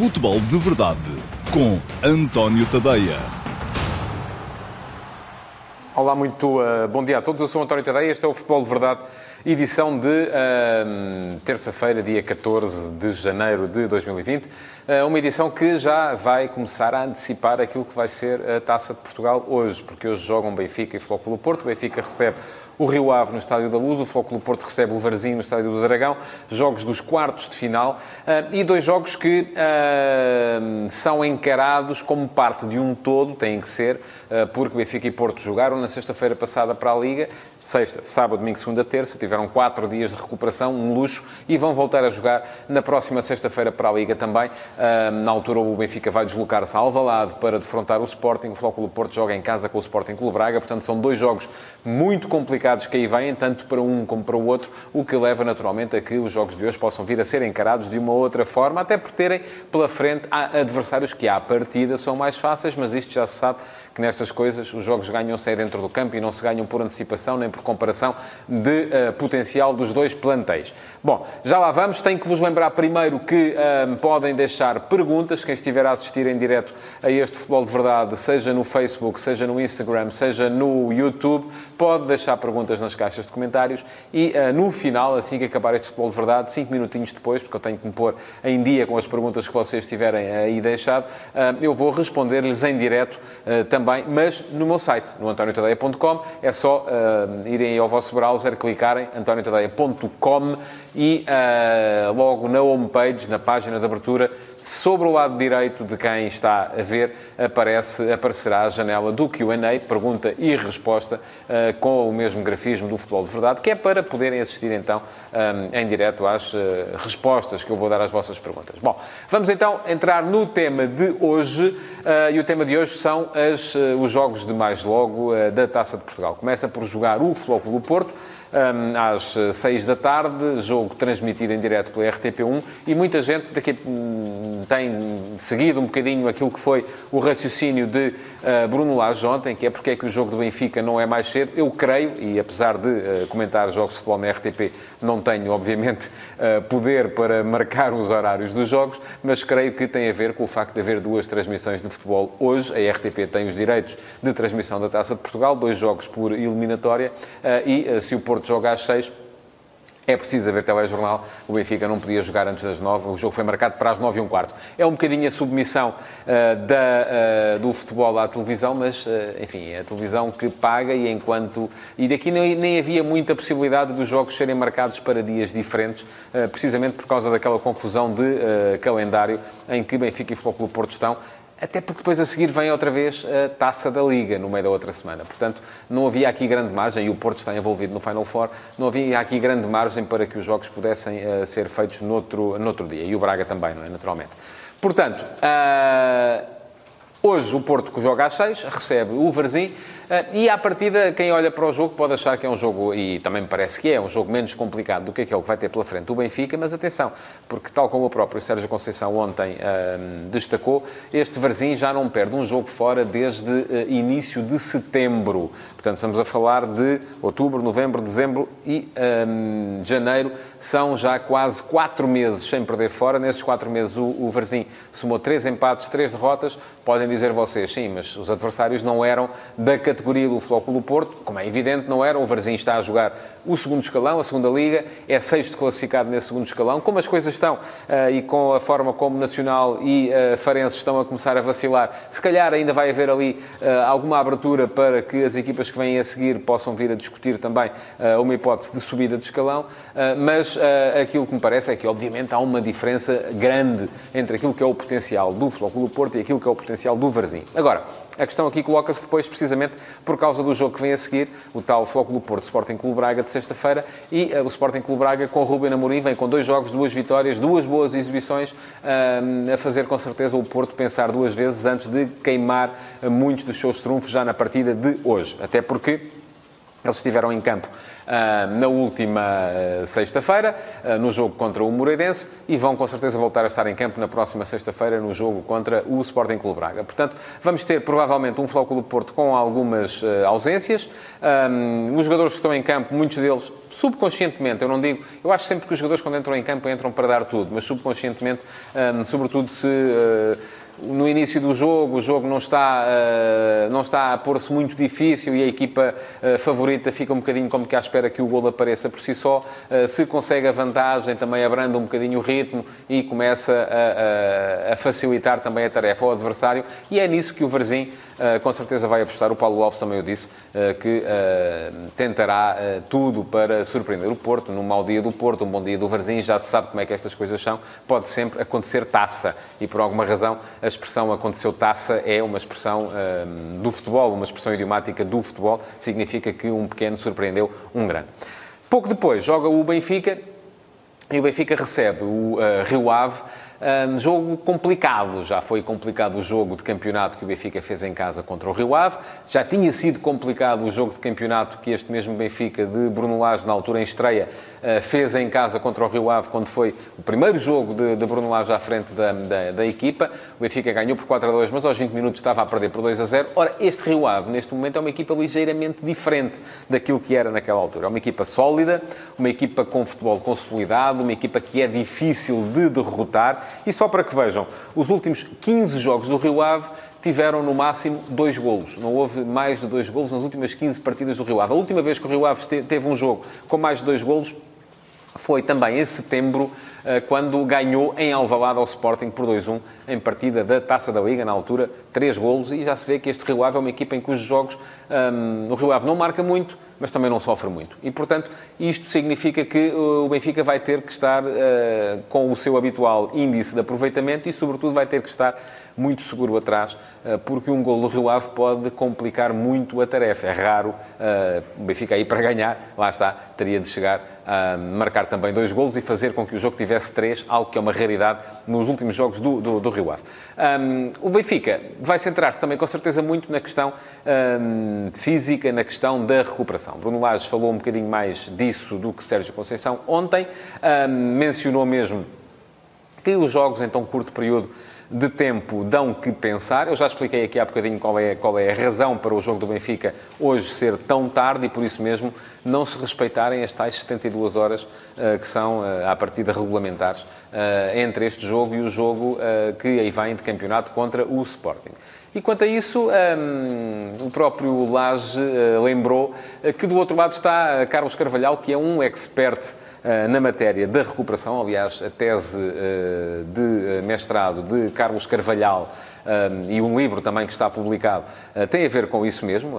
Futebol de Verdade com António Tadeia. Olá, muito uh, bom dia a todos. Eu sou António Tadeia. Este é o Futebol de Verdade, edição de uh, terça-feira, dia 14 de janeiro de 2020. Uh, uma edição que já vai começar a antecipar aquilo que vai ser a Taça de Portugal hoje, porque hoje jogam Benfica e Futebol pelo Porto. O Benfica recebe o Rio Ave no Estádio da Luz, o Futebol Porto recebe o Varzim no Estádio do Dragão, jogos dos quartos de final uh, e dois jogos que uh, são encarados como parte de um todo, têm que ser, uh, porque Benfica e Porto jogaram na sexta-feira passada para a Liga sexta, sábado, domingo, segunda, terça. Tiveram quatro dias de recuperação, um luxo, e vão voltar a jogar na próxima sexta-feira para a Liga também. na altura, o Benfica vai deslocar-se a Alvalade para defrontar o Sporting. O Flóculo Porto joga em casa com o Sporting Clube Braga. Portanto, são dois jogos muito complicados que aí vêm, tanto para um como para o outro, o que leva naturalmente a que os jogos de hoje possam vir a ser encarados de uma outra forma, até por terem pela frente adversários que à partida são mais fáceis, mas isto já se sabe que nestas coisas os jogos ganham-se dentro do campo e não se ganham por antecipação nem por comparação de uh, potencial dos dois plantéis. Bom, já lá vamos. Tenho que vos lembrar primeiro que uh, podem deixar perguntas. Quem estiver a assistir em direto a este Futebol de Verdade, seja no Facebook, seja no Instagram, seja no YouTube, pode deixar perguntas nas caixas de comentários e uh, no final, assim que acabar este Futebol de Verdade, cinco minutinhos depois, porque eu tenho que me pôr em dia com as perguntas que vocês tiverem aí deixado, eu vou responder-lhes em direto também mas no meu site, no antoniotadeia.com. É só uh, irem ao vosso browser, clicarem antoniotadeia.com e uh, logo na homepage, na página de abertura, sobre o lado direito de quem está a ver, aparece, aparecerá a janela do Q&A, pergunta e resposta, uh, com o mesmo grafismo do Futebol de Verdade, que é para poderem assistir então um, em direto às uh, respostas que eu vou dar às vossas perguntas. Bom, vamos então entrar no tema de hoje, e o tema de hoje são as, os jogos de mais logo da Taça de Portugal. Começa por jogar o Futebol do Porto, às 6 da tarde, jogo transmitido em direto pela RTP1 e muita gente daqui, hum, tem seguido um bocadinho aquilo que foi o raciocínio de uh, Bruno Lage ontem, que é porque é que o jogo do Benfica não é mais cedo. Eu creio, e apesar de uh, comentar jogos de futebol na RTP, não tenho, obviamente, poder para marcar os horários dos jogos, mas creio que tem a ver com o facto de haver duas transmissões de futebol hoje. A RTP tem os direitos de transmissão da Taça de Portugal, dois jogos por eliminatória, e se o Porto Porto joga às 6. É preciso haver telejornal. O Benfica não podia jogar antes das 9. O jogo foi marcado para as 9 e um quarto. É um bocadinho a submissão uh, da, uh, do futebol à televisão, mas, uh, enfim, é a televisão que paga e enquanto... E daqui nem, nem havia muita possibilidade dos jogos serem marcados para dias diferentes, precisamente por causa daquela confusão de calendário em que Benfica e Futebol Clube Porto estão até porque depois a seguir vem outra vez a taça da Liga no meio da outra semana. Portanto, não havia aqui grande margem, e o Porto está envolvido no Final Four, não havia aqui grande margem para que os jogos pudessem uh, ser feitos noutro, noutro dia. E o Braga também, não é? Naturalmente. Portanto, uh, hoje o Porto que joga às 6 recebe o Varzim ah, e, à partida, quem olha para o jogo pode achar que é um jogo, e também me parece que é, um jogo menos complicado do que aquele que vai ter pela frente o Benfica, mas atenção, porque tal como o próprio Sérgio Conceição ontem um, destacou, este Varzim já não perde um jogo fora desde uh, início de setembro. Portanto, estamos a falar de outubro, novembro, dezembro e janeiro. São já quase quatro meses sem perder fora. Nesses quatro meses o, o Varzim somou três empates, três derrotas. Podem dizer vocês, sim, mas os adversários não eram da categoria do do Porto, como é evidente, não era. O Varzim está a jogar o segundo escalão, a segunda liga, é sexto classificado nesse segundo escalão. Como as coisas estão uh, e com a forma como Nacional e uh, Farense estão a começar a vacilar, se calhar ainda vai haver ali uh, alguma abertura para que as equipas que vêm a seguir possam vir a discutir também uma hipótese de subida de escalão, mas aquilo que me parece é que, obviamente, há uma diferença grande entre aquilo que é o potencial do do Porto e aquilo que é o potencial do Varzim. Agora, a questão aqui coloca-se depois, precisamente, por causa do jogo que vem a seguir, o tal Foco do Porto Sporting Clube Braga de sexta-feira, e uh, o Sporting Clube Braga com o Ruben Amorim vem com dois jogos, duas vitórias, duas boas exibições, uh, a fazer com certeza o Porto pensar duas vezes antes de queimar uh, muitos dos seus trunfos já na partida de hoje. Até porque Eles estiveram em campo uh, na última uh, sexta-feira, uh, no jogo contra o Moreirense, e vão com certeza voltar a estar em campo na próxima sexta-feira, no jogo contra o Sporting Clube Braga. Portanto, vamos ter provavelmente um Clube Porto com algumas ausências. Um, os jogadores que estão em campo, muitos deles subconscientemente, eu não digo, eu acho sempre que os jogadores quando entram em campo entram para dar tudo, mas subconscientemente, um, sobretudo se no início do jogo, o jogo não está, uh, não está a pôr-se muito difícil e a equipa uh, favorita fica um bocadinho como que à espera que o gol apareça por si só. Uh, se consegue a vantagem, também abranda um bocadinho o ritmo e começa a, a, facilitar também a tarefa ao adversário. E é nisso que o Varzim com certeza vai apostar. O Paulo Alves também o disse, que tentará tudo para surpreender o Porto. Num mau dia do Porto, um bom dia do Varzim, já se sabe como é que estas coisas são. Pode sempre acontecer taça e por alguma razão a expressão aconteceu taça é uma expressão um, do futebol, uma expressão idiomática do futebol, significa que um pequeno surpreendeu um grande. Pouco depois joga o Benfica e o Benfica recebe o uh, Rio Ave um, jogo complicado, já foi complicado o jogo de campeonato que o Benfica fez em casa contra o Rio Ave, já tinha sido complicado o jogo de campeonato que este mesmo Benfica de Bruno Lage, na altura em estreia, fez em casa contra o Rio Ave, quando foi o primeiro jogo de, de Bruno Lage à frente da, da, da, equipa. O Benfica ganhou por 4 a 2, mas aos 20 minutos estava a perder por 2 a 0. Ora, este Rio Ave, neste momento, é uma equipa ligeiramente diferente daquilo que era naquela altura. É uma equipa sólida, uma equipa com futebol consolidado, uma equipa que é difícil de derrotar e só para que vejam, os últimos 15 jogos do Rio Ave tiveram no máximo dois golos. Não houve mais de dois golos nas últimas 15 partidas do Rio Ave. A última vez que o Rio Ave teve um jogo com mais de dois golos foi também em setembro, eh, quando ganhou em Alvalade ao Sporting por 2-1, em partida da Taça da Liga, na altura, três golos, e já se vê que este Rio Ave é uma equipa em cujos jogos um, o Rio Ave não marca muito, mas também não sofre muito. E, portanto, isto significa que uh, o Benfica vai ter que estar uh, com o seu habitual índice de aproveitamento e, sobretudo, vai ter que estar muito seguro atrás, uh, porque um gol do Rio Ave pode complicar muito a tarefa. É raro uh, o Benfica aí para ganhar, lá está, teria de chegar marcar também dois golos e fazer com que o jogo tivesse três, algo que é uma raridade nos últimos jogos do, do, do Rio Ave. Um, o Benfica vai centrar-se também, com certeza, muito na questão um, física, na questão da recuperação. Bruno Lage falou um bocadinho mais disso do que Sérgio Conceição ontem. Um, mencionou mesmo que os jogos em tão curto período de tempo dão que pensar. Eu já expliquei aqui há bocadinho qual é, qual é a razão para o jogo do Benfica hoje ser tão tarde e por isso mesmo não se respeitarem as tais 72 horas uh, que são, uh, à partida, regulamentares uh, entre este jogo e o jogo que aí vem de campeonato contra o Sporting. E quanto a isso, um, o próprio Lage lembrou que do outro lado está Carlos Carvalhal, que é um expert na matéria da recuperação. Aliás, a tese eh, de eh, mestrado de Carlos Carvalhal e um livro também que está publicado tem a ver com isso mesmo.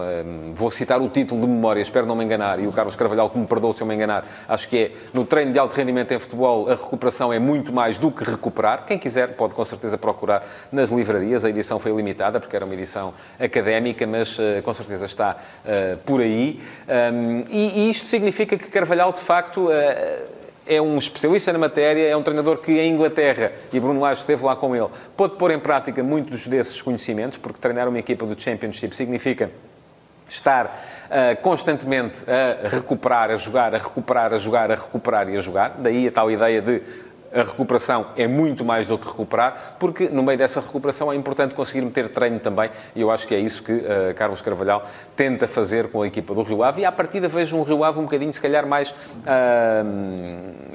Vou citar o título de memória, espero não me enganar, e o Carlos Carvalhal, que me perdoe se eu me enganar, acho que é no treino de alto rendimento em futebol, a recuperação é muito mais do que recuperar. Quem quiser pode com certeza procurar nas livrarias. A edição foi limitada porque era uma edição académica, mas com certeza está por aí. E isto significa que Carvalhal, de facto, é um especialista na matéria, é um treinador que em Inglaterra, e Bruno Lage esteve lá com ele, pode pôr em prática muitos desses conhecimentos, porque treinar uma equipa do Championship significa estar uh, constantemente a recuperar, a jogar, a recuperar, a jogar, a recuperar e a jogar. Daí a tal ideia de a recuperação é muito mais do que recuperar, porque no meio dessa recuperação é importante conseguir meter treino também, e eu acho que é isso que uh, Carlos Carvalhal tenta fazer com a equipa do Rio Ave, e à partida vejo um Rio Ave um bocadinho, se calhar, mais, uh,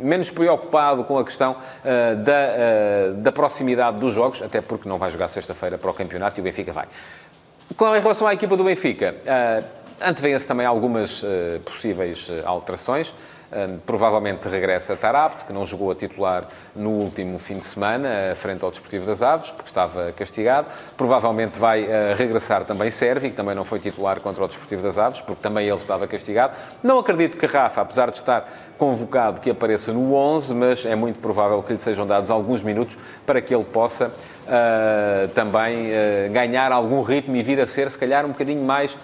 menos preocupado com a questão uh, da, da proximidade dos jogos, até porque não vai jogar sexta-feira para o campeonato e o Benfica vai. Com relação à equipa do Benfica, antevêm-se também algumas possíveis alterações provavelmente regressa a Tarabt, que não jogou a titular no último fim de semana, frente ao Desportivo das Aves, porque estava castigado. Provavelmente vai uh, regressar também Servi, que também não foi titular contra o Desportivo das Aves, porque também ele estava castigado. Não acredito que Rafa, apesar de estar convocado, que apareça no 11, mas é muito provável que lhe sejam dados alguns minutos para que ele possa uh, também uh, ganhar algum ritmo e vir a ser, se calhar, um bocadinho mais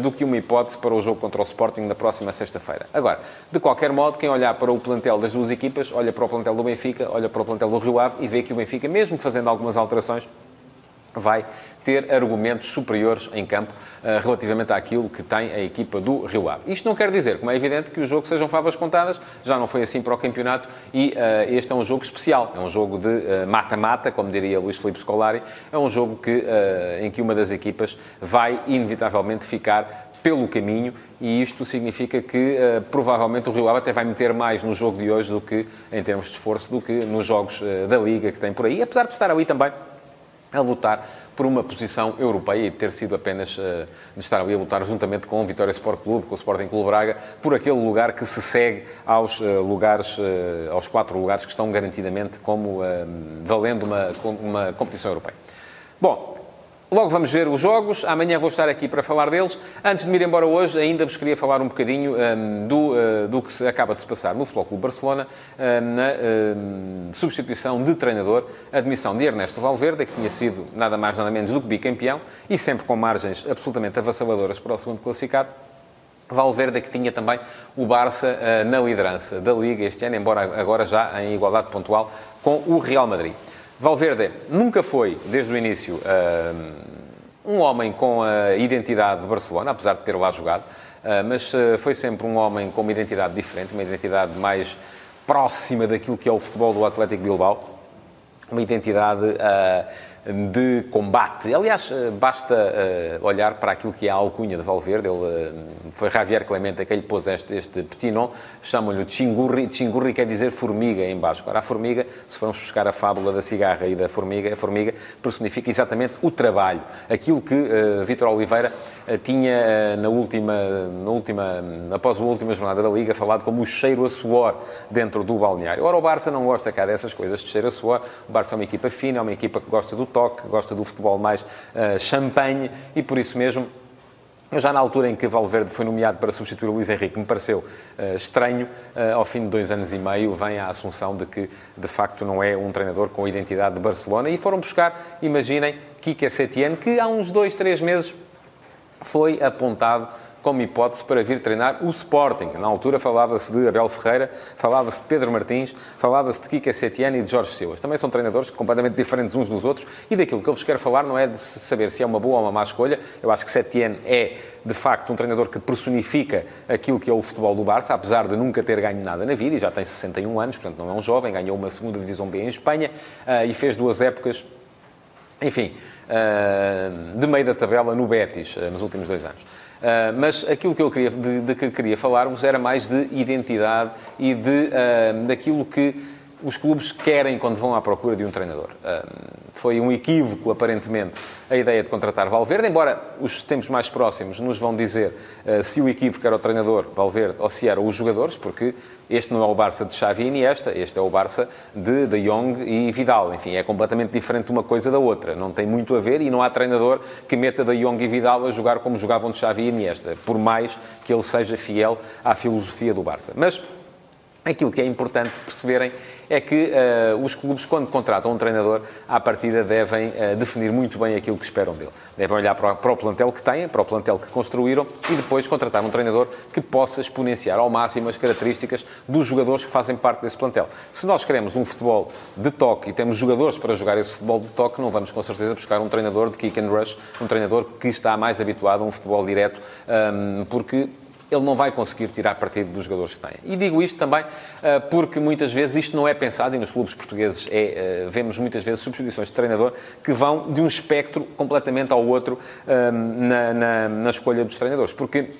do que uma hipótese para o jogo contra o Sporting na próxima sexta-feira. Agora, de qualquer modo, quem olhar para o plantel das duas equipas, olha para o plantel do Benfica, olha para o plantel do Rio Ave e vê que o Benfica, mesmo fazendo algumas alterações, vai ter argumentos superiores em campo uh, relativamente àquilo que tem a equipa do Rio Ave. Isto não quer dizer, como é evidente, que o jogo sejam favas contadas, já não foi assim para o campeonato e uh, este é um jogo especial, é um jogo de mata-mata, uh, como diria Luís Filipe Scolari, é um jogo que, em que uma das equipas vai inevitavelmente ficar pelo caminho e isto significa que uh, provavelmente o Rio Ave até vai meter mais no jogo de hoje do que em termos de esforço do que nos jogos uh, da Liga que tem por aí, apesar de estar ali também a lutar por uma posição europeia e ter sido apenas uh, de estar ali a lutar juntamente com o Vitória Sport Clube, com o Sporting Clube Braga, por aquele lugar que se segue aos uh, lugares, uh, aos quatro lugares que estão garantidamente como valendo uma, uma competição europeia. Bom, Logo vamos ver os jogos. Amanhã vou estar aqui para falar deles. Antes de me ir embora hoje, ainda vos queria falar um bocadinho um, do, uh, do que se acaba de se passar no Futebol Clube Barcelona, uh, na uh, substituição de treinador, admissão de Ernesto Valverde, que tinha sido nada mais nada menos do que bicampeão, e sempre com margens absolutamente avassaladoras para o segundo classificado. Valverde que tinha também o Barça na liderança da Liga este ano, embora agora já em igualdade pontual com o Real Madrid. Valverde nunca foi, desde o início, um homem com a identidade de Barcelona, apesar de ter lá jogado, ah, mas ah, foi sempre um homem com uma identidade diferente, uma identidade mais próxima daquilo que é o futebol do Atlético Bilbao, uma identidade uh, de combate. Aliás, eh, basta uh, olhar para aquilo que é a alcunha de Valverde. Ele, uh, foi Javier Clemente que lhe pôs este, este petinon. Chamam-lhe Chingurri. Chingurri quer dizer formiga em basco. Ora, a formiga, se formos buscar a fábula da cigarra e da formiga, a formiga personifica exatamente o trabalho. Aquilo que uh, Vítor Oliveira tinha na última, na última, após a última jornada da Liga, falado como o cheiro a suor dentro do balneário. Ora, o Barça não gosta cá dessas coisas de cheiro a suor. O Barça é uma equipa fina, é uma equipa que gosta do toque, gosta do futebol mais uh, champanhe e por isso mesmo já na altura em que Valverde foi nomeado para substituir o Luís Henrique, me pareceu uh, estranho, uh, ao fim de dois anos e meio, vem a assunção de que, de facto, não é um treinador com a identidade de Barcelona. E foram buscar, imaginem, Kike Setien, que há uns dois, três meses foi apontado como hipótese para vir treinar o Sporting. Na altura falava-se de Abel Ferreira, falava-se de Pedro Martins, falava-se de Kika Setiani e de Jorge Silva. Também são treinadores completamente diferentes uns dos outros e daquilo que eu vos quero falar não é de saber se é uma boa ou uma má escolha. Eu acho que Setiani é, de facto, um treinador que personifica aquilo que é o futebol do Barça, apesar de nunca ter ganho nada na vida e já tem 61 anos, portanto não é um jovem, ganhou uma segunda divisão B em Espanha uh, e fez duas épocas, enfim, uh, de meio da tabela no Betis uh, nos últimos dois anos. Uh, mas aquilo que eu queria, de, de que queria falar-vos era mais de identidade e de, daquilo que os clubes querem quando vão à procura de um treinador. Foi um equívoco, aparentemente, a ideia de contratar Valverde, embora os tempos mais próximos nos vão dizer uh, se o equívoco era o treinador, Valverde, ou se eram os jogadores, porque este não é o Barça de Xavi e Iniesta, este é o Barça de De Jong e Vidal. Enfim, é completamente diferente uma coisa da outra. Não tem muito a ver e não há treinador que meta De Jong e Vidal a jogar como jogavam de Xavi e Iniesta, por mais que ele seja fiel à filosofia do Barça. Mas aquilo que é importante perceberem é que uh, os clubes, quando contratam um treinador, à partida devem uh, definir muito bem aquilo que esperam dele. Devem olhar para, para, o plantel que têm, para o plantel que construíram e depois contratar um treinador que possa exponenciar ao máximo as características dos jogadores que fazem parte desse plantel. Se nós queremos um futebol de toque e temos jogadores para jogar esse futebol de toque, não vamos com certeza buscar um treinador de kick and rush, um treinador que está mais habituado a um futebol direto, um, porque ele não vai conseguir tirar partido dos jogadores que tem. E digo isto também uh, porque muitas vezes isto não é pensado, e nos clubes portugueses é, vemos muitas vezes substituições de treinador que vão de um espectro completamente ao outro na, na, na escolha dos treinadores. Porque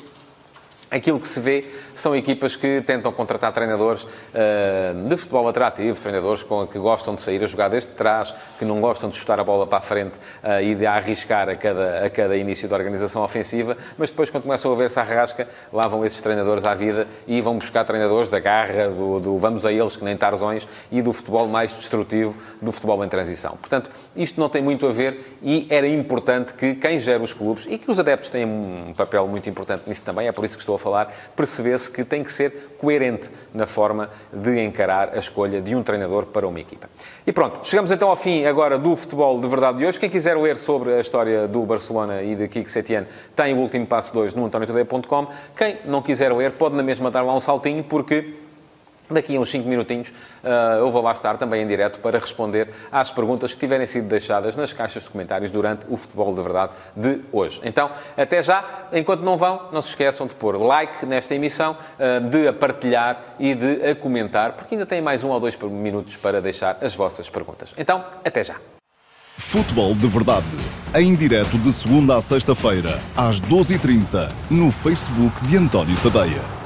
Aquilo que se vê são equipas que tentam contratar treinadores uh, de futebol atrativo, treinadores com, que gostam de sair a jogar desde trás, que não gostam de chutar a bola para a frente uh, e de arriscar a cada, a cada início da organização ofensiva, mas depois, quando começam a ver-se a rasca, lá vão esses treinadores à vida e vão buscar treinadores da garra, do, do vamos a eles, que nem tarzões, e do futebol mais destrutivo, do futebol em transição. Portanto, isto não tem muito a ver e era importante que quem gera os clubes e que os adeptos têm um papel muito importante nisso também, é por isso que estou a falar, percebesse que tem que ser coerente na forma de encarar a escolha de um treinador para uma equipa. E pronto, chegamos então ao fim agora do futebol de verdade de hoje. Quem quiser ler sobre a história do Barcelona e de Kiko Setien tem o último passo 2 no antoniotodeia.com. Quem não quiser ler pode na mesma dar lá um saltinho porque Daqui a uns 5 minutinhos uh, eu vou lá estar também em direto para responder às perguntas que tiverem sido deixadas nas caixas de comentários durante o Futebol de Verdade de hoje. Então, até já. Enquanto não vão, não se esqueçam de pôr like nesta emissão, uh, de a partilhar e de a comentar, porque ainda tem mais um ou dois minutos para deixar as vossas perguntas. Então, até já. Futebol de Verdade, em direto de segunda a sexta-feira, às 12h30, no Facebook de António Tadeia.